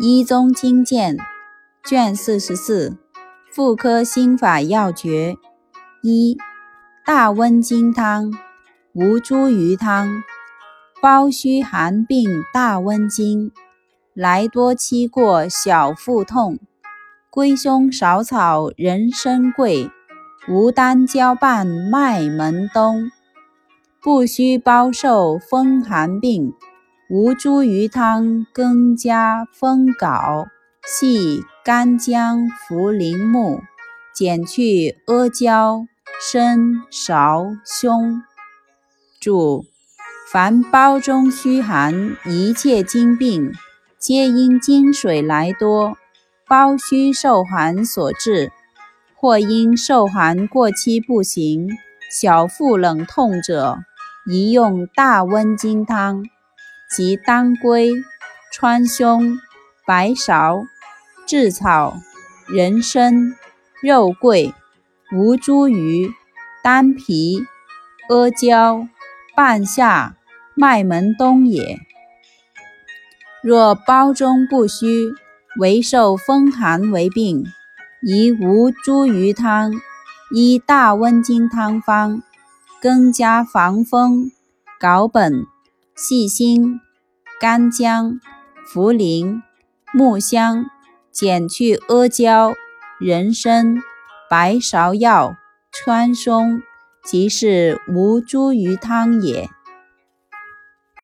医宗经鉴卷四十四妇科心法要诀一大温经汤吴茱萸汤包虚寒病大温经来多期过小腹痛归胸少草人参桂吴丹交伴麦门冬不须包受风寒病。吴茱萸汤更加风镐，系干姜、茯苓、木，减去阿胶、参、芍、胸。注：凡包中虚寒，一切经病，皆因经水来多，包虚受寒所致，或因受寒过期不行，小腹冷痛者，宜用大温经汤。及当归、川芎、白芍、炙草、人参、肉桂、吴茱萸、丹皮、阿胶、半夏、麦门冬也。若包中不虚，唯受风寒为病，宜吴茱萸汤，依大温经汤方，更加防风、藁本。细辛、干姜、茯苓、木香，减去阿胶、人参、白芍药、川芎，即是无茱萸汤也。